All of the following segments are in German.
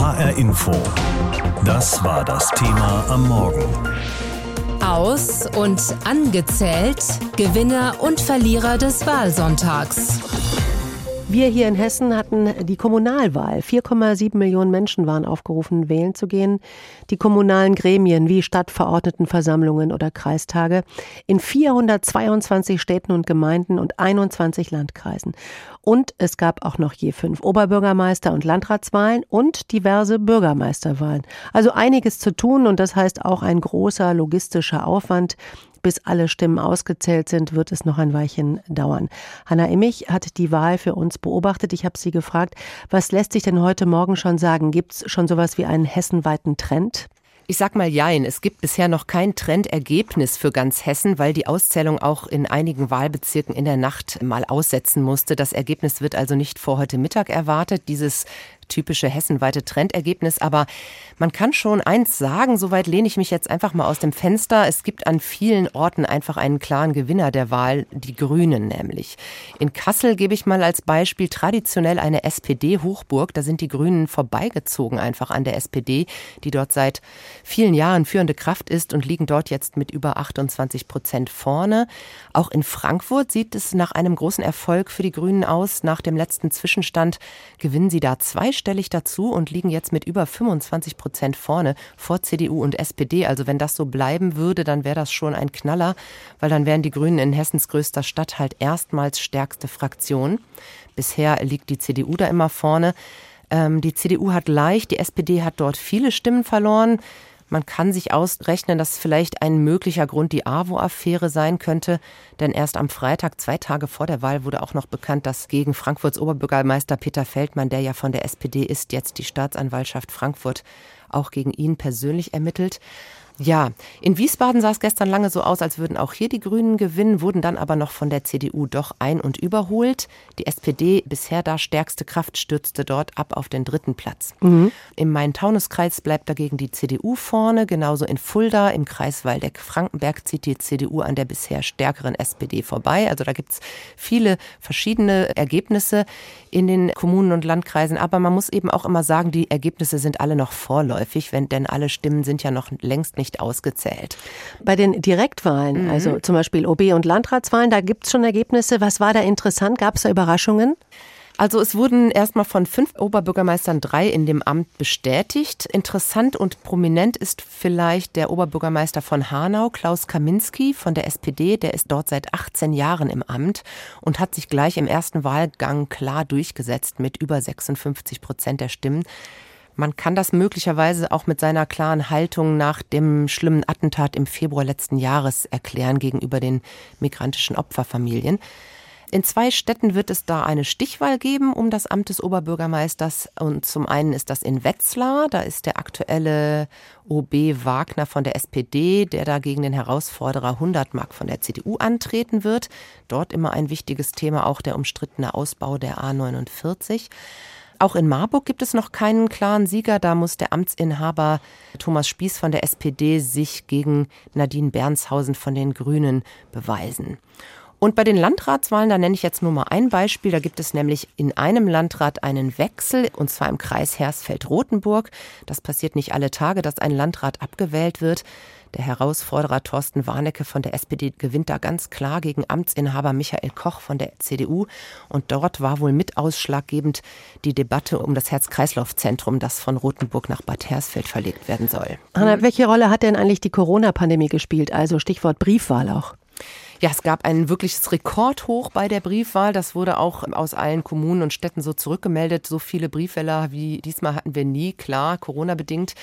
HR Info. Das war das Thema am Morgen. Aus und angezählt Gewinner und Verlierer des Wahlsonntags. Wir hier in Hessen hatten die Kommunalwahl. 4,7 Millionen Menschen waren aufgerufen, wählen zu gehen. Die kommunalen Gremien wie Stadtverordnetenversammlungen oder Kreistage in 422 Städten und Gemeinden und 21 Landkreisen. Und es gab auch noch je fünf Oberbürgermeister- und Landratswahlen und diverse Bürgermeisterwahlen. Also einiges zu tun und das heißt auch ein großer logistischer Aufwand. Bis alle Stimmen ausgezählt sind, wird es noch ein Weilchen dauern. Hanna Immich hat die Wahl für uns beobachtet. Ich habe sie gefragt, was lässt sich denn heute Morgen schon sagen? Gibt es schon sowas wie einen hessenweiten Trend? Ich sag mal Jein. Es gibt bisher noch kein Trendergebnis für ganz Hessen, weil die Auszählung auch in einigen Wahlbezirken in der Nacht mal aussetzen musste. Das Ergebnis wird also nicht vor heute Mittag erwartet. Dieses typische hessenweite Trendergebnis. Aber man kann schon eins sagen, soweit lehne ich mich jetzt einfach mal aus dem Fenster. Es gibt an vielen Orten einfach einen klaren Gewinner der Wahl, die Grünen nämlich. In Kassel gebe ich mal als Beispiel traditionell eine SPD-Hochburg. Da sind die Grünen vorbeigezogen einfach an der SPD, die dort seit vielen Jahren führende Kraft ist und liegen dort jetzt mit über 28 Prozent vorne. Auch in Frankfurt sieht es nach einem großen Erfolg für die Grünen aus. Nach dem letzten Zwischenstand gewinnen sie da zwei zweistellig dazu und liegen jetzt mit über 25 Prozent vorne vor CDU und SPD. Also wenn das so bleiben würde, dann wäre das schon ein Knaller, weil dann wären die Grünen in Hessens größter Stadt halt erstmals stärkste Fraktion. Bisher liegt die CDU da immer vorne. Ähm, die CDU hat leicht, die SPD hat dort viele Stimmen verloren. Man kann sich ausrechnen, dass vielleicht ein möglicher Grund die AWO-Affäre sein könnte, denn erst am Freitag, zwei Tage vor der Wahl, wurde auch noch bekannt, dass gegen Frankfurts Oberbürgermeister Peter Feldmann, der ja von der SPD ist, jetzt die Staatsanwaltschaft Frankfurt auch gegen ihn persönlich ermittelt. Ja, in Wiesbaden sah es gestern lange so aus, als würden auch hier die Grünen gewinnen, wurden dann aber noch von der CDU doch ein- und überholt. Die SPD, bisher da stärkste Kraft, stürzte dort ab auf den dritten Platz. Mhm. Im Main-Taunus-Kreis bleibt dagegen die CDU vorne, genauso in Fulda, im Kreis Waldeck-Frankenberg zieht die CDU an der bisher stärkeren SPD vorbei. Also da gibt's viele verschiedene Ergebnisse in den Kommunen und Landkreisen, aber man muss eben auch immer sagen, die Ergebnisse sind alle noch vorläufig, wenn denn alle Stimmen sind ja noch längst nicht nicht ausgezählt. Bei den Direktwahlen, mhm. also zum Beispiel OB- und Landratswahlen, da gibt es schon Ergebnisse. Was war da interessant? Gab es da Überraschungen? Also es wurden erstmal von fünf Oberbürgermeistern drei in dem Amt bestätigt. Interessant und prominent ist vielleicht der Oberbürgermeister von Hanau, Klaus Kaminski von der SPD. Der ist dort seit 18 Jahren im Amt und hat sich gleich im ersten Wahlgang klar durchgesetzt mit über 56 Prozent der Stimmen. Man kann das möglicherweise auch mit seiner klaren Haltung nach dem schlimmen Attentat im Februar letzten Jahres erklären gegenüber den migrantischen Opferfamilien. In zwei Städten wird es da eine Stichwahl geben um das Amt des Oberbürgermeisters. Und zum einen ist das in Wetzlar. Da ist der aktuelle OB Wagner von der SPD, der da gegen den Herausforderer 100 Mark von der CDU antreten wird. Dort immer ein wichtiges Thema, auch der umstrittene Ausbau der A49. Auch in Marburg gibt es noch keinen klaren Sieger. Da muss der Amtsinhaber Thomas Spieß von der SPD sich gegen Nadine Bernshausen von den Grünen beweisen. Und bei den Landratswahlen, da nenne ich jetzt nur mal ein Beispiel. Da gibt es nämlich in einem Landrat einen Wechsel, und zwar im Kreis Hersfeld-Rotenburg. Das passiert nicht alle Tage, dass ein Landrat abgewählt wird. Der Herausforderer Thorsten Warnecke von der SPD gewinnt da ganz klar gegen Amtsinhaber Michael Koch von der CDU. Und dort war wohl mit ausschlaggebend die Debatte um das Herz-Kreislauf-Zentrum, das von Rothenburg nach Bad Hersfeld verlegt werden soll. Anna, welche Rolle hat denn eigentlich die Corona-Pandemie gespielt? Also Stichwort Briefwahl auch. Ja, es gab ein wirkliches Rekordhoch bei der Briefwahl. Das wurde auch aus allen Kommunen und Städten so zurückgemeldet. So viele Briefwähler wie diesmal hatten wir nie, klar, Corona-bedingt.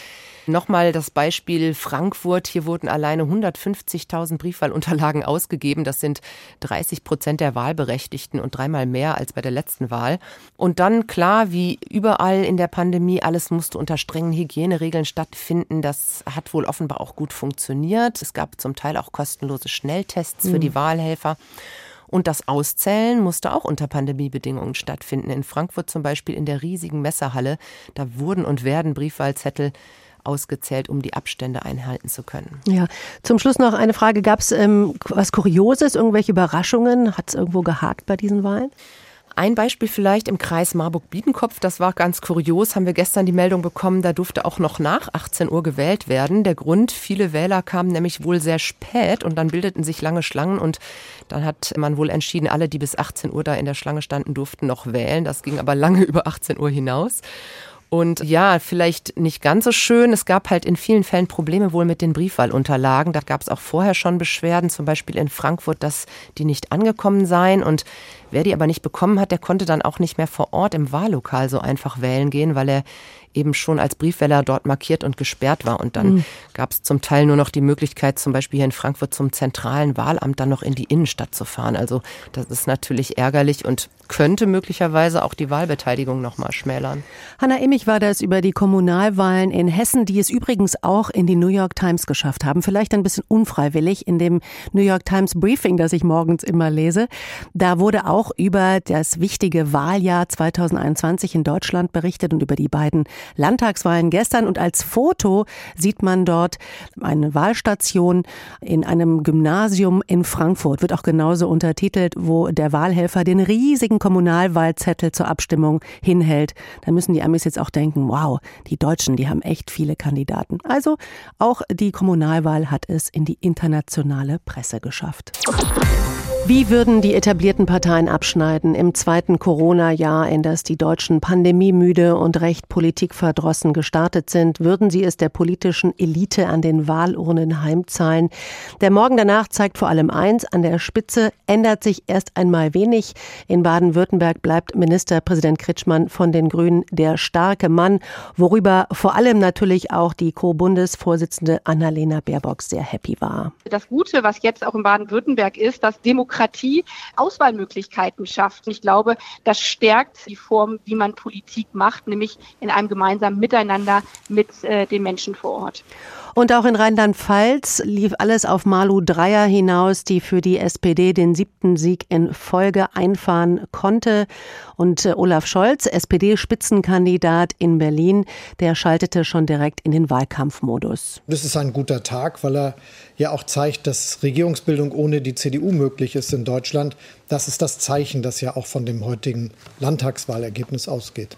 Nochmal das Beispiel Frankfurt. Hier wurden alleine 150.000 Briefwahlunterlagen ausgegeben. Das sind 30 Prozent der Wahlberechtigten und dreimal mehr als bei der letzten Wahl. Und dann klar, wie überall in der Pandemie, alles musste unter strengen Hygieneregeln stattfinden. Das hat wohl offenbar auch gut funktioniert. Es gab zum Teil auch kostenlose Schnelltests für die Wahlhelfer. Und das Auszählen musste auch unter Pandemiebedingungen stattfinden. In Frankfurt zum Beispiel in der riesigen Messerhalle. Da wurden und werden Briefwahlzettel ausgezählt, um die Abstände einhalten zu können. Ja, zum Schluss noch eine Frage. Gab es ähm, was Kurioses, irgendwelche Überraschungen? Hat es irgendwo gehakt bei diesen Wahlen? Ein Beispiel vielleicht im Kreis Marburg-Biedenkopf, das war ganz kurios, haben wir gestern die Meldung bekommen, da durfte auch noch nach 18 Uhr gewählt werden. Der Grund, viele Wähler kamen nämlich wohl sehr spät und dann bildeten sich lange Schlangen und dann hat man wohl entschieden, alle, die bis 18 Uhr da in der Schlange standen, durften noch wählen. Das ging aber lange über 18 Uhr hinaus. Und ja, vielleicht nicht ganz so schön. Es gab halt in vielen Fällen Probleme wohl mit den Briefwahlunterlagen. Da gab es auch vorher schon Beschwerden, zum Beispiel in Frankfurt, dass die nicht angekommen seien. Und wer die aber nicht bekommen hat, der konnte dann auch nicht mehr vor Ort im Wahllokal so einfach wählen gehen, weil er eben schon als Briefwähler dort markiert und gesperrt war. Und dann mhm. gab es zum Teil nur noch die Möglichkeit, zum Beispiel hier in Frankfurt zum zentralen Wahlamt dann noch in die Innenstadt zu fahren. Also das ist natürlich ärgerlich und könnte möglicherweise auch die Wahlbeteiligung noch mal schmälern. Hanna Immich war das über die Kommunalwahlen in Hessen, die es übrigens auch in die New York Times geschafft haben. Vielleicht ein bisschen unfreiwillig in dem New York Times Briefing, das ich morgens immer lese. Da wurde auch über das wichtige Wahljahr 2021 in Deutschland berichtet und über die beiden Landtagswahlen gestern. Und als Foto sieht man dort eine Wahlstation in einem Gymnasium in Frankfurt, wird auch genauso untertitelt, wo der Wahlhelfer den riesigen Kommunalwahlzettel zur Abstimmung hinhält. Da müssen die Amis jetzt auch denken, wow, die Deutschen, die haben echt viele Kandidaten. Also auch die Kommunalwahl hat es in die internationale Presse geschafft. Wie würden die etablierten Parteien abschneiden im zweiten Corona-Jahr, in das die Deutschen pandemiemüde und recht politikverdrossen gestartet sind? Würden sie es der politischen Elite an den Wahlurnen heimzahlen? Der Morgen danach zeigt vor allem eins, an der Spitze ändert sich erst einmal wenig. In Baden-Württemberg bleibt Ministerpräsident Kritschmann von den Grünen der starke Mann, worüber vor allem natürlich auch die Co-Bundesvorsitzende Annalena Baerbock sehr happy war. Das Gute, was jetzt auch in Baden-Württemberg ist, dass Demokratie Demokratie Auswahlmöglichkeiten schafft. Ich glaube, das stärkt die Form, wie man Politik macht, nämlich in einem gemeinsamen Miteinander mit äh, den Menschen vor Ort. Und auch in Rheinland-Pfalz lief alles auf Malu Dreyer hinaus, die für die SPD den siebten Sieg in Folge einfahren konnte. Und äh, Olaf Scholz, SPD-Spitzenkandidat in Berlin, der schaltete schon direkt in den Wahlkampfmodus. Das ist ein guter Tag, weil er ja auch zeigt, dass Regierungsbildung ohne die CDU möglich ist in Deutschland. Das ist das Zeichen, das ja auch von dem heutigen Landtagswahlergebnis ausgeht.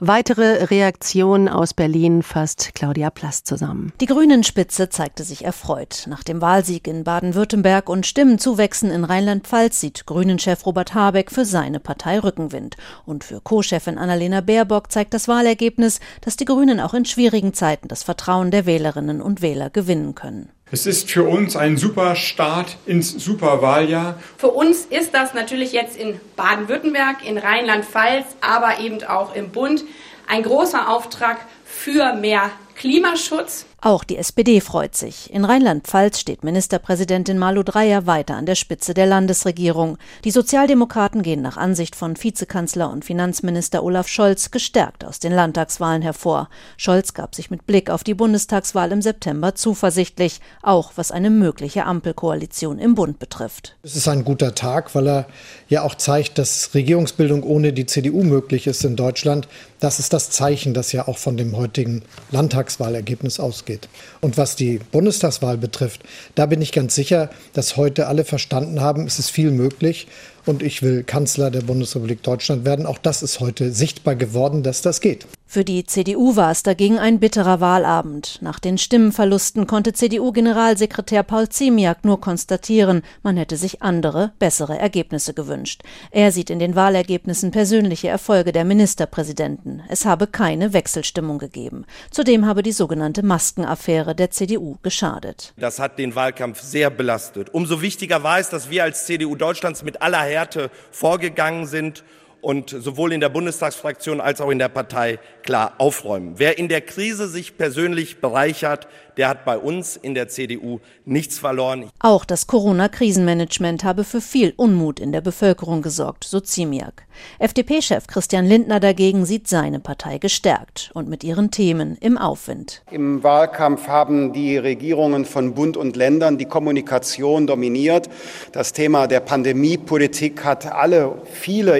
Weitere Reaktionen aus Berlin fasst Claudia Plass zusammen. Die Grünen-Spitze zeigte sich erfreut. Nach dem Wahlsieg in Baden-Württemberg und Stimmenzuwächsen in Rheinland-Pfalz sieht Grünen-Chef Robert Habeck für seine Partei Rückenwind. Und für Co-Chefin Annalena Baerbock zeigt das Wahlergebnis, dass die Grünen auch in schwierigen Zeiten das Vertrauen der Wählerinnen und Wähler gewinnen können. Es ist für uns ein super Start ins Superwahljahr. Für uns ist das natürlich jetzt in Baden-Württemberg, in Rheinland-Pfalz, aber eben auch im Bund ein großer Auftrag für mehr Klimaschutz. Auch die SPD freut sich. In Rheinland-Pfalz steht Ministerpräsidentin Malu Dreyer weiter an der Spitze der Landesregierung. Die Sozialdemokraten gehen nach Ansicht von Vizekanzler und Finanzminister Olaf Scholz gestärkt aus den Landtagswahlen hervor. Scholz gab sich mit Blick auf die Bundestagswahl im September zuversichtlich, auch was eine mögliche Ampelkoalition im Bund betrifft. Es ist ein guter Tag, weil er ja auch zeigt, dass Regierungsbildung ohne die CDU möglich ist in Deutschland. Das ist das Zeichen, das ja auch von dem heutigen Landtagswahlergebnis ausgeht ausgeht. Und was die Bundestagswahl betrifft, da bin ich ganz sicher, dass heute alle verstanden haben, es ist viel möglich und ich will Kanzler der Bundesrepublik Deutschland werden. Auch das ist heute sichtbar geworden, dass das geht. Für die CDU war es dagegen ein bitterer Wahlabend. Nach den Stimmenverlusten konnte CDU-Generalsekretär Paul Ziemiak nur konstatieren, man hätte sich andere, bessere Ergebnisse gewünscht. Er sieht in den Wahlergebnissen persönliche Erfolge der Ministerpräsidenten. Es habe keine Wechselstimmung gegeben. Zudem habe die sogenannte Maskenaffäre der CDU geschadet. Das hat den Wahlkampf sehr belastet. Umso wichtiger war es, dass wir als CDU Deutschlands mit aller Härte vorgegangen sind und sowohl in der Bundestagsfraktion als auch in der Partei klar aufräumen. Wer in der Krise sich persönlich bereichert, der hat bei uns in der CDU nichts verloren. Auch das Corona-Krisenmanagement habe für viel Unmut in der Bevölkerung gesorgt, so Ziemiak. FDP-Chef Christian Lindner dagegen sieht seine Partei gestärkt und mit ihren Themen im Aufwind. Im Wahlkampf haben die Regierungen von Bund und Ländern die Kommunikation dominiert. Das Thema der Pandemiepolitik hat alle viele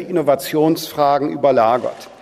Innovationsfragen überlagert.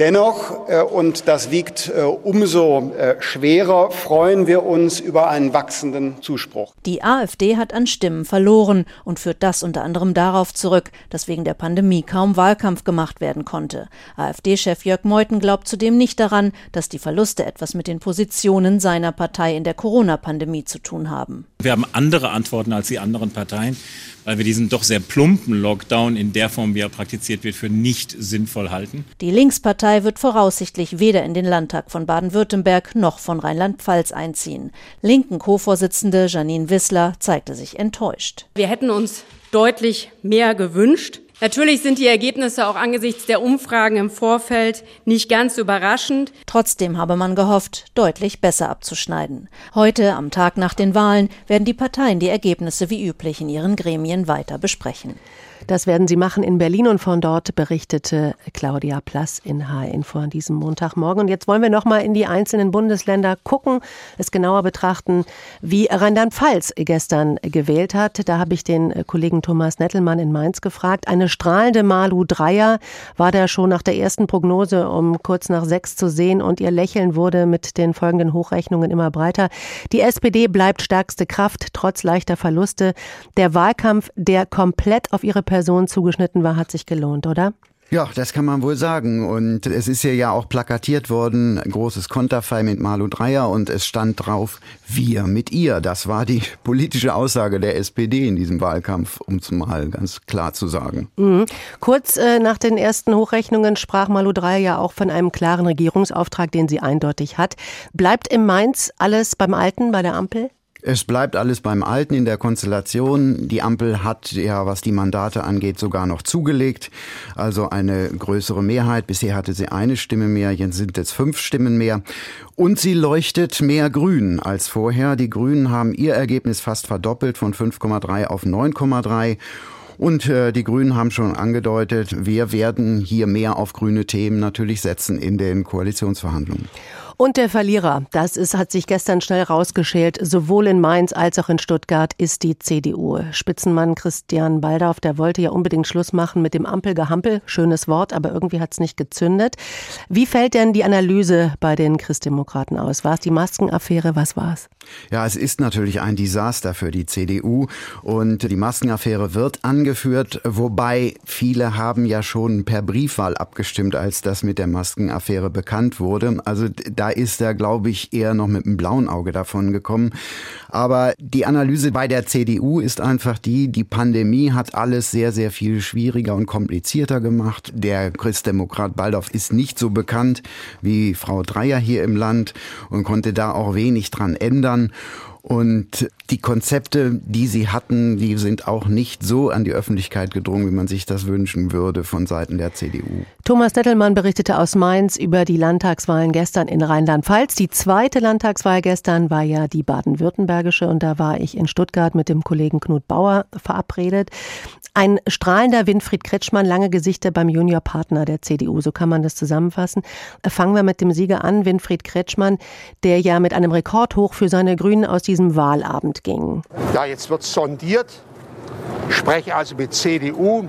Dennoch, äh, und das wiegt äh, umso äh, schwerer, freuen wir uns über einen wachsenden Zuspruch. Die AfD hat an Stimmen verloren und führt das unter anderem darauf zurück, dass wegen der Pandemie kaum Wahlkampf gemacht werden konnte. AfD-Chef Jörg Meuthen glaubt zudem nicht daran, dass die Verluste etwas mit den Positionen seiner Partei in der Corona-Pandemie zu tun haben. Wir haben andere Antworten als die anderen Parteien weil wir diesen doch sehr plumpen Lockdown in der Form, wie er praktiziert wird, für nicht sinnvoll halten. Die Linkspartei wird voraussichtlich weder in den Landtag von Baden-Württemberg noch von Rheinland-Pfalz einziehen. Linken Co-Vorsitzende Janine Wissler zeigte sich enttäuscht. Wir hätten uns deutlich mehr gewünscht. Natürlich sind die Ergebnisse auch angesichts der Umfragen im Vorfeld nicht ganz überraschend. Trotzdem habe man gehofft, deutlich besser abzuschneiden. Heute, am Tag nach den Wahlen, werden die Parteien die Ergebnisse wie üblich in ihren Gremien weiter besprechen. Das werden sie machen in Berlin und von dort berichtete Claudia Plass in H-Info an diesem Montagmorgen. Und jetzt wollen wir noch mal in die einzelnen Bundesländer gucken, es genauer betrachten, wie Rheinland-Pfalz gestern gewählt hat. Da habe ich den Kollegen Thomas Nettelmann in Mainz gefragt. Eine strahlende Malu Dreier war da schon nach der ersten Prognose um kurz nach sechs zu sehen und ihr Lächeln wurde mit den folgenden Hochrechnungen immer breiter. Die SPD bleibt stärkste Kraft trotz leichter Verluste. Der Wahlkampf, der komplett auf ihre Person zugeschnitten war, hat sich gelohnt, oder? Ja, das kann man wohl sagen. Und es ist hier ja auch plakatiert worden, ein großes Konterfei mit Malu Dreyer und es stand drauf, wir mit ihr. Das war die politische Aussage der SPD in diesem Wahlkampf, um es mal ganz klar zu sagen. Mhm. Kurz äh, nach den ersten Hochrechnungen sprach Malu Dreyer ja auch von einem klaren Regierungsauftrag, den sie eindeutig hat. Bleibt im Mainz alles beim Alten, bei der Ampel? Es bleibt alles beim Alten in der Konstellation. Die Ampel hat ja, was die Mandate angeht, sogar noch zugelegt. Also eine größere Mehrheit. Bisher hatte sie eine Stimme mehr, jetzt sind es fünf Stimmen mehr. Und sie leuchtet mehr grün als vorher. Die Grünen haben ihr Ergebnis fast verdoppelt von 5,3 auf 9,3. Und äh, die Grünen haben schon angedeutet, wir werden hier mehr auf grüne Themen natürlich setzen in den Koalitionsverhandlungen. Und der Verlierer, das ist, hat sich gestern schnell rausgeschält, sowohl in Mainz als auch in Stuttgart, ist die CDU. Spitzenmann Christian Baldauf, der wollte ja unbedingt Schluss machen mit dem Ampelgehampel. Schönes Wort, aber irgendwie hat es nicht gezündet. Wie fällt denn die Analyse bei den Christdemokraten aus? War es die Maskenaffäre? Was war es? Ja, es ist natürlich ein Desaster für die CDU und die Maskenaffäre wird angeführt, wobei viele haben ja schon per Briefwahl abgestimmt, als das mit der Maskenaffäre bekannt wurde. Also da ist er, glaube ich, eher noch mit einem blauen Auge davon gekommen. Aber die Analyse bei der CDU ist einfach die, die Pandemie hat alles sehr, sehr viel schwieriger und komplizierter gemacht. Der Christdemokrat Baldorf ist nicht so bekannt wie Frau Dreier hier im Land und konnte da auch wenig dran ändern. Und die Konzepte, die sie hatten, die sind auch nicht so an die Öffentlichkeit gedrungen, wie man sich das wünschen würde von Seiten der CDU. Thomas Dettelmann berichtete aus Mainz über die Landtagswahlen gestern in Rheinland-Pfalz. Die zweite Landtagswahl gestern war ja die baden-württembergische und da war ich in Stuttgart mit dem Kollegen Knut Bauer verabredet. Ein strahlender Winfried Kretschmann, lange Gesichter beim Juniorpartner der CDU, so kann man das zusammenfassen. Fangen wir mit dem Sieger an, Winfried Kretschmann, der ja mit einem Rekordhoch für seine Grünen aus diesem Wahlabend ging. Ja, jetzt wird sondiert. Ich spreche also mit CDU,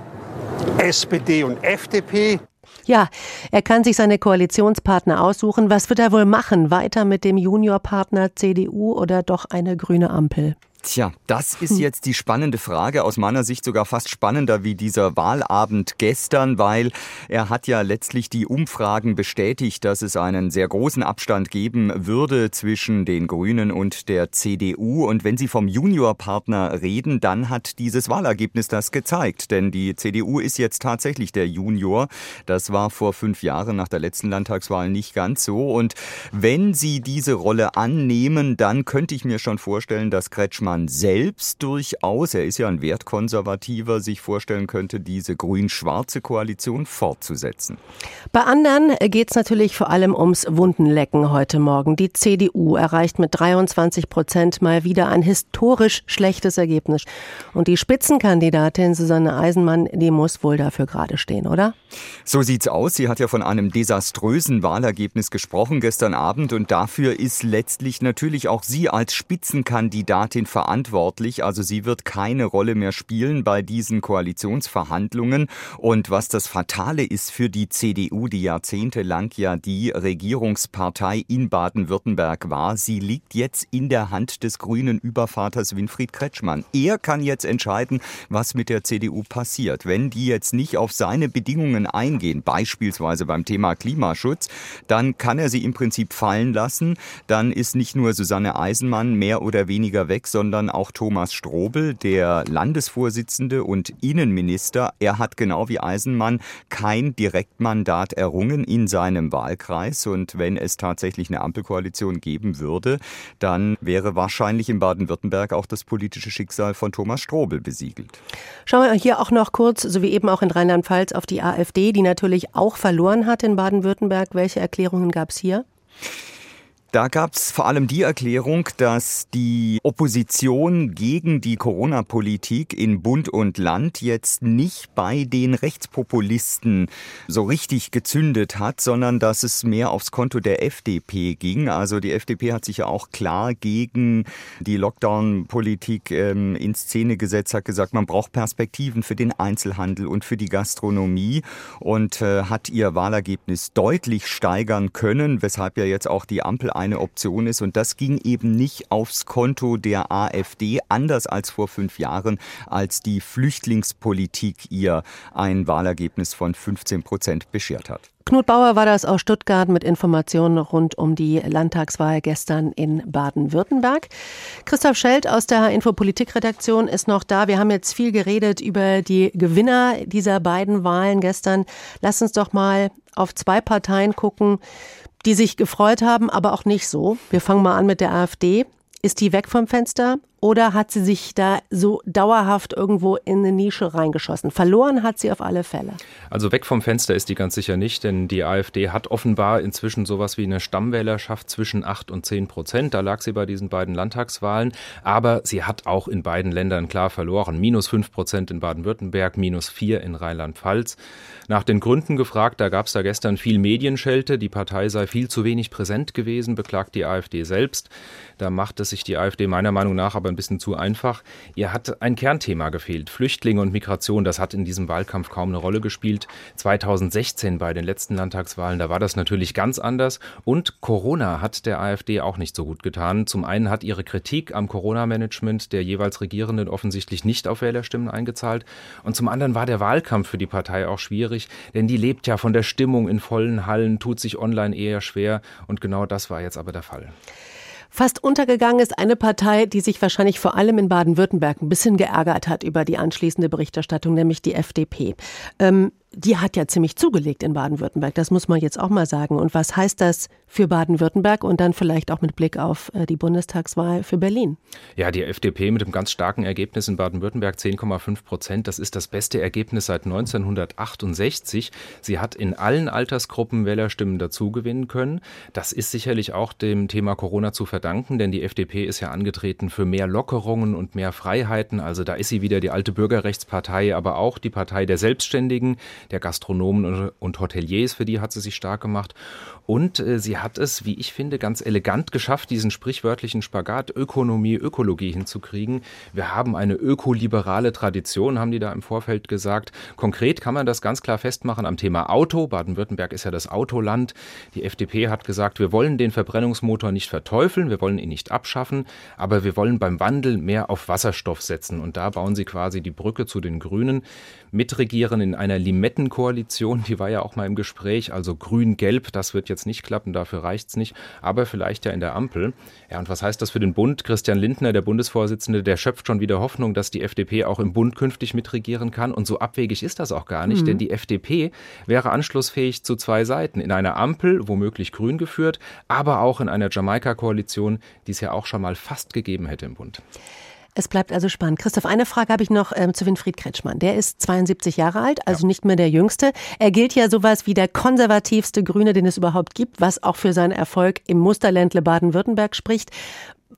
SPD und FDP. Ja, er kann sich seine Koalitionspartner aussuchen. Was wird er wohl machen? Weiter mit dem Juniorpartner CDU oder doch eine grüne Ampel? Tja, das ist hm. jetzt die spannende Frage, aus meiner Sicht sogar fast spannender wie dieser Wahlabend gestern, weil er hat ja letztlich die Umfragen bestätigt, dass es einen sehr großen Abstand geben würde zwischen den Grünen und der CDU. Und wenn Sie vom Juniorpartner reden, dann hat dieses Wahlergebnis das gezeigt. Denn die CDU ist jetzt tatsächlich der Junior. Das war vor fünf Jahren nach der letzten Landtagswahl nicht ganz so. Und wenn Sie diese Rolle annehmen, dann könnte ich mir schon vorstellen, dass Kretschmann man selbst durchaus, er ist ja ein Wertkonservativer, sich vorstellen könnte, diese grün-schwarze Koalition fortzusetzen. Bei anderen geht es natürlich vor allem ums Wundenlecken heute Morgen. Die CDU erreicht mit 23 Prozent mal wieder ein historisch schlechtes Ergebnis. Und die Spitzenkandidatin Susanne Eisenmann, die muss wohl dafür gerade stehen, oder? So sieht's aus. Sie hat ja von einem desaströsen Wahlergebnis gesprochen gestern Abend und dafür ist letztlich natürlich auch sie als Spitzenkandidatin verantwortlich verantwortlich. Also sie wird keine Rolle mehr spielen bei diesen Koalitionsverhandlungen. Und was das Fatale ist für die CDU, die jahrzehntelang ja die Regierungspartei in Baden-Württemberg war, sie liegt jetzt in der Hand des grünen Übervaters Winfried Kretschmann. Er kann jetzt entscheiden, was mit der CDU passiert. Wenn die jetzt nicht auf seine Bedingungen eingehen, beispielsweise beim Thema Klimaschutz, dann kann er sie im Prinzip fallen lassen. Dann ist nicht nur Susanne Eisenmann mehr oder weniger weg, sondern auch Thomas Strobel, der Landesvorsitzende und Innenminister. Er hat genau wie Eisenmann kein Direktmandat errungen in seinem Wahlkreis. Und wenn es tatsächlich eine Ampelkoalition geben würde, dann wäre wahrscheinlich in Baden-Württemberg auch das politische Schicksal von Thomas Strobel besiegelt. Schauen wir hier auch noch kurz, so wie eben auch in Rheinland-Pfalz, auf die AfD, die natürlich auch verloren hat in Baden-Württemberg. Welche Erklärungen gab es hier? Da gab es vor allem die Erklärung, dass die Opposition gegen die Corona-Politik in Bund und Land jetzt nicht bei den Rechtspopulisten so richtig gezündet hat, sondern dass es mehr aufs Konto der FDP ging. Also die FDP hat sich ja auch klar gegen die Lockdown-Politik ähm, in Szene gesetzt, hat gesagt, man braucht Perspektiven für den Einzelhandel und für die Gastronomie und äh, hat ihr Wahlergebnis deutlich steigern können, weshalb ja jetzt auch die Ampel eine Option ist. Und das ging eben nicht aufs Konto der AfD, anders als vor fünf Jahren, als die Flüchtlingspolitik ihr ein Wahlergebnis von 15 Prozent beschert hat. Knut Bauer war das aus Stuttgart mit Informationen rund um die Landtagswahl gestern in Baden-Württemberg. Christoph Schelt aus der Infopolitik-Redaktion ist noch da. Wir haben jetzt viel geredet über die Gewinner dieser beiden Wahlen gestern. Lass uns doch mal auf zwei Parteien gucken, die sich gefreut haben, aber auch nicht so. Wir fangen mal an mit der AfD. Ist die weg vom Fenster oder hat sie sich da so dauerhaft irgendwo in eine Nische reingeschossen? Verloren hat sie auf alle Fälle. Also weg vom Fenster ist die ganz sicher nicht, denn die AfD hat offenbar inzwischen sowas wie eine Stammwählerschaft zwischen 8 und 10 Prozent. Da lag sie bei diesen beiden Landtagswahlen. Aber sie hat auch in beiden Ländern klar verloren. Minus 5 Prozent in Baden-Württemberg, minus 4 in Rheinland-Pfalz. Nach den Gründen gefragt, da gab es da gestern viel Medienschelte. Die Partei sei viel zu wenig präsent gewesen, beklagt die AfD selbst. Da macht es sich die AfD meiner Meinung nach aber bisschen zu einfach. Ihr hat ein Kernthema gefehlt. Flüchtlinge und Migration, das hat in diesem Wahlkampf kaum eine Rolle gespielt. 2016 bei den letzten Landtagswahlen, da war das natürlich ganz anders. Und Corona hat der AfD auch nicht so gut getan. Zum einen hat ihre Kritik am Corona-Management der jeweils Regierenden offensichtlich nicht auf Wählerstimmen eingezahlt. Und zum anderen war der Wahlkampf für die Partei auch schwierig, denn die lebt ja von der Stimmung in vollen Hallen, tut sich online eher schwer. Und genau das war jetzt aber der Fall. Fast untergegangen ist eine Partei, die sich wahrscheinlich vor allem in Baden-Württemberg ein bisschen geärgert hat über die anschließende Berichterstattung, nämlich die FDP. Ähm, die hat ja ziemlich zugelegt in Baden-Württemberg. Das muss man jetzt auch mal sagen. Und was heißt das für Baden-Württemberg und dann vielleicht auch mit Blick auf äh, die Bundestagswahl für Berlin? Ja, die FDP mit einem ganz starken Ergebnis in Baden-Württemberg, 10,5 Prozent. Das ist das beste Ergebnis seit 1968. Sie hat in allen Altersgruppen Wählerstimmen dazugewinnen können. Das ist sicherlich auch dem Thema Corona zu verdanken, denn die FDP ist ja angetreten für mehr Lockerungen und mehr Freiheiten. Also da ist sie wieder die alte Bürgerrechtspartei, aber auch die Partei der Selbstständigen der Gastronomen und Hoteliers, für die hat sie sich stark gemacht. Und äh, sie hat es, wie ich finde, ganz elegant geschafft, diesen sprichwörtlichen Spagat Ökonomie, Ökologie hinzukriegen. Wir haben eine ökoliberale Tradition, haben die da im Vorfeld gesagt. Konkret kann man das ganz klar festmachen am Thema Auto. Baden-Württemberg ist ja das Autoland. Die FDP hat gesagt, wir wollen den Verbrennungsmotor nicht verteufeln, wir wollen ihn nicht abschaffen, aber wir wollen beim Wandel mehr auf Wasserstoff setzen. Und da bauen sie quasi die Brücke zu den Grünen. Mitregieren in einer Limettenkoalition, die war ja auch mal im Gespräch, also grün-gelb, das wird jetzt jetzt nicht klappen, dafür reicht es nicht, aber vielleicht ja in der Ampel. Ja, und was heißt das für den Bund? Christian Lindner, der Bundesvorsitzende, der schöpft schon wieder Hoffnung, dass die FDP auch im Bund künftig mitregieren kann. Und so abwegig ist das auch gar nicht, mhm. denn die FDP wäre anschlussfähig zu zwei Seiten. In einer Ampel, womöglich grün geführt, aber auch in einer Jamaika-Koalition, die es ja auch schon mal fast gegeben hätte im Bund. Es bleibt also spannend. Christoph, eine Frage habe ich noch ähm, zu Winfried Kretschmann. Der ist 72 Jahre alt, also ja. nicht mehr der Jüngste. Er gilt ja sowas wie der konservativste Grüne, den es überhaupt gibt, was auch für seinen Erfolg im Musterländle Baden-Württemberg spricht.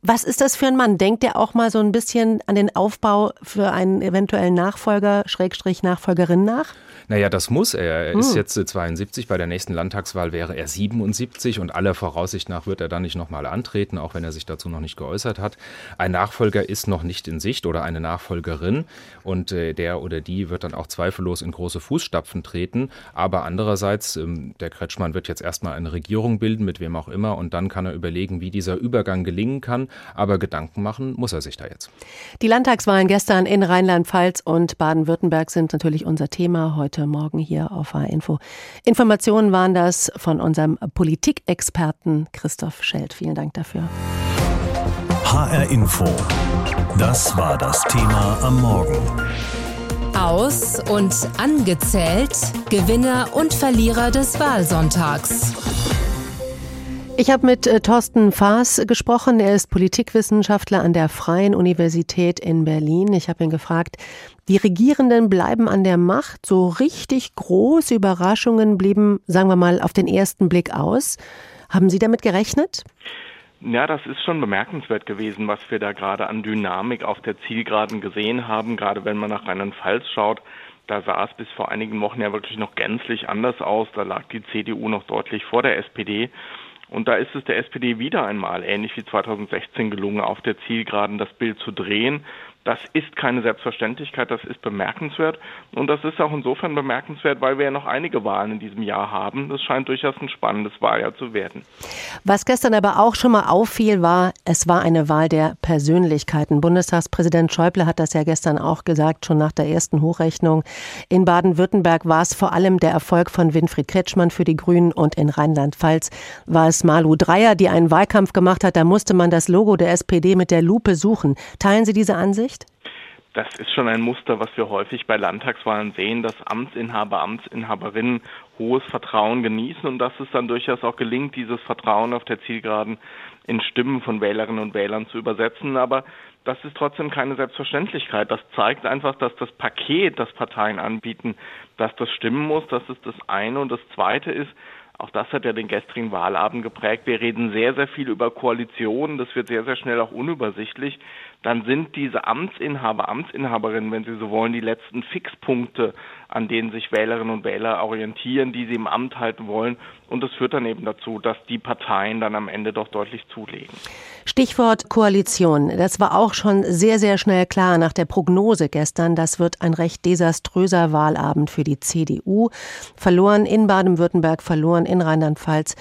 Was ist das für ein Mann? Denkt er auch mal so ein bisschen an den Aufbau für einen eventuellen Nachfolger, Schrägstrich Nachfolgerin nach? Naja, das muss er. Er hm. ist jetzt 72, bei der nächsten Landtagswahl wäre er 77 und aller Voraussicht nach wird er dann nicht nochmal antreten, auch wenn er sich dazu noch nicht geäußert hat. Ein Nachfolger ist noch nicht in Sicht oder eine Nachfolgerin und äh, der oder die wird dann auch zweifellos in große Fußstapfen treten. Aber andererseits, ähm, der Kretschmann wird jetzt erstmal eine Regierung bilden, mit wem auch immer, und dann kann er überlegen, wie dieser Übergang gelingen kann. Aber Gedanken machen muss er sich da jetzt. Die Landtagswahlen gestern in Rheinland-Pfalz und Baden-Württemberg sind natürlich unser Thema heute Morgen hier auf H-Info. Informationen waren das von unserem Politikexperten Christoph Schelt. Vielen Dank dafür. HR Info. Das war das Thema am Morgen. Aus und angezählt Gewinner und Verlierer des Wahlsonntags. Ich habe mit äh, Thorsten Faas gesprochen. Er ist Politikwissenschaftler an der Freien Universität in Berlin. Ich habe ihn gefragt, die Regierenden bleiben an der Macht. So richtig große Überraschungen blieben, sagen wir mal, auf den ersten Blick aus. Haben Sie damit gerechnet? Ja, das ist schon bemerkenswert gewesen, was wir da gerade an Dynamik auf der Zielgeraden gesehen haben, gerade wenn man nach Rheinland-Pfalz schaut. Da sah es bis vor einigen Wochen ja wirklich noch gänzlich anders aus. Da lag die CDU noch deutlich vor der SPD. Und da ist es der SPD wieder einmal, ähnlich wie 2016, gelungen, auf der Zielgeraden das Bild zu drehen. Das ist keine Selbstverständlichkeit, das ist bemerkenswert. Und das ist auch insofern bemerkenswert, weil wir ja noch einige Wahlen in diesem Jahr haben. Das scheint durchaus ein spannendes Wahljahr zu werden. Was gestern aber auch schon mal auffiel, war, es war eine Wahl der Persönlichkeiten. Bundestagspräsident Schäuble hat das ja gestern auch gesagt, schon nach der ersten Hochrechnung. In Baden-Württemberg war es vor allem der Erfolg von Winfried Kretschmann für die Grünen und in Rheinland-Pfalz war es Malu Dreyer, die einen Wahlkampf gemacht hat. Da musste man das Logo der SPD mit der Lupe suchen. Teilen Sie diese Ansicht? Das ist schon ein Muster, was wir häufig bei Landtagswahlen sehen, dass Amtsinhaber, Amtsinhaberinnen hohes Vertrauen genießen und dass es dann durchaus auch gelingt, dieses Vertrauen auf der Zielgeraden in Stimmen von Wählerinnen und Wählern zu übersetzen. Aber das ist trotzdem keine Selbstverständlichkeit. Das zeigt einfach, dass das Paket, das Parteien anbieten, dass das stimmen muss. Das ist das eine. Und das zweite ist, auch das hat ja den gestrigen Wahlabend geprägt. Wir reden sehr, sehr viel über Koalitionen. Das wird sehr, sehr schnell auch unübersichtlich. Dann sind diese Amtsinhaber, Amtsinhaberinnen, wenn Sie so wollen, die letzten Fixpunkte, an denen sich Wählerinnen und Wähler orientieren, die sie im Amt halten wollen. Und das führt dann eben dazu, dass die Parteien dann am Ende doch deutlich zulegen. Stichwort Koalition. Das war auch schon sehr, sehr schnell klar nach der Prognose gestern. Das wird ein recht desaströser Wahlabend für die CDU. Verloren in Baden-Württemberg, verloren in Rheinland-Pfalz.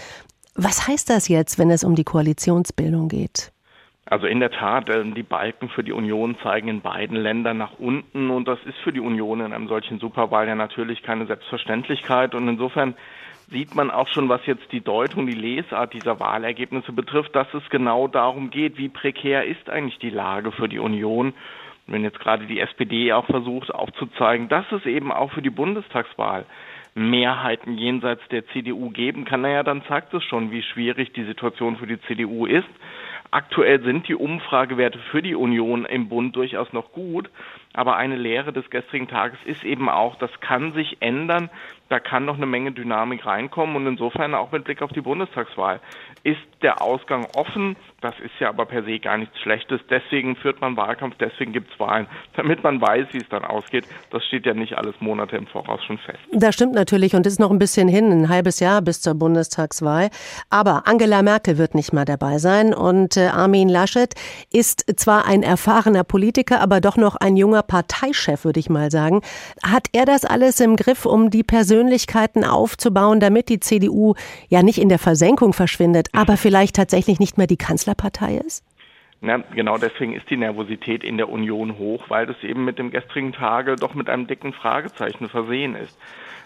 Was heißt das jetzt, wenn es um die Koalitionsbildung geht? Also in der Tat, die Balken für die Union zeigen in beiden Ländern nach unten und das ist für die Union in einem solchen Superwahl ja natürlich keine Selbstverständlichkeit und insofern sieht man auch schon, was jetzt die Deutung, die Lesart dieser Wahlergebnisse betrifft, dass es genau darum geht, wie prekär ist eigentlich die Lage für die Union. Wenn jetzt gerade die SPD auch versucht aufzuzeigen, dass es eben auch für die Bundestagswahl Mehrheiten jenseits der CDU geben kann, naja, dann zeigt es schon, wie schwierig die Situation für die CDU ist. Aktuell sind die Umfragewerte für die Union im Bund durchaus noch gut, aber eine Lehre des gestrigen Tages ist eben auch, das kann sich ändern, da kann noch eine Menge Dynamik reinkommen und insofern auch mit Blick auf die Bundestagswahl ist der Ausgang offen. Das ist ja aber per se gar nichts Schlechtes. Deswegen führt man Wahlkampf, deswegen gibt es Wahlen, damit man weiß, wie es dann ausgeht. Das steht ja nicht alles Monate im Voraus schon fest. Das stimmt natürlich und ist noch ein bisschen hin, ein halbes Jahr bis zur Bundestagswahl. Aber Angela Merkel wird nicht mal dabei sein und äh, Armin Laschet ist zwar ein erfahrener Politiker, aber doch noch ein junger Parteichef, würde ich mal sagen. Hat er das alles im Griff, um die Persönlichkeiten aufzubauen, damit die CDU ja nicht in der Versenkung verschwindet, aber vielleicht tatsächlich nicht mehr die Kanzlerpartei ist? Na, genau deswegen ist die Nervosität in der Union hoch, weil das eben mit dem gestrigen Tage doch mit einem dicken Fragezeichen versehen ist.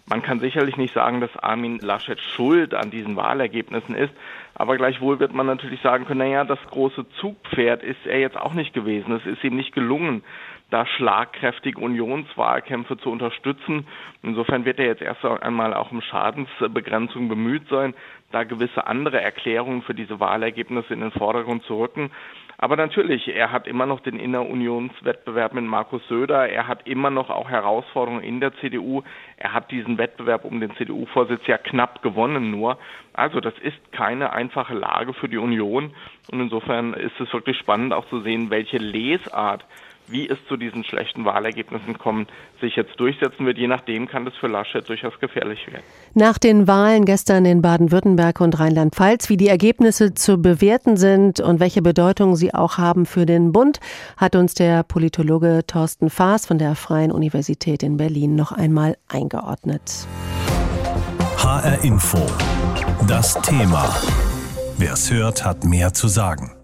Man kann sicherlich nicht sagen, dass Armin Laschet schuld an diesen Wahlergebnissen ist, aber gleichwohl wird man natürlich sagen können, naja, das große Zugpferd ist er jetzt auch nicht gewesen. Es ist ihm nicht gelungen, da schlagkräftige Unionswahlkämpfe zu unterstützen. Insofern wird er jetzt erst einmal auch um Schadensbegrenzung bemüht sein, da gewisse andere Erklärungen für diese Wahlergebnisse in den Vordergrund zu rücken. Aber natürlich, er hat immer noch den Innerunionswettbewerb mit Markus Söder. Er hat immer noch auch Herausforderungen in der CDU. Er hat diesen Wettbewerb um den CDU-Vorsitz ja knapp gewonnen nur. Also das ist keine einfache Lage für die Union. Und insofern ist es wirklich spannend auch zu sehen, welche Lesart wie es zu diesen schlechten Wahlergebnissen kommt, sich jetzt durchsetzen wird. Je nachdem kann das für Laschet durchaus gefährlich werden. Nach den Wahlen gestern in Baden-Württemberg und Rheinland-Pfalz, wie die Ergebnisse zu bewerten sind und welche Bedeutung sie auch haben für den Bund, hat uns der Politologe Thorsten Faas von der Freien Universität in Berlin noch einmal eingeordnet. HR Info. Das Thema. Wer es hört, hat mehr zu sagen.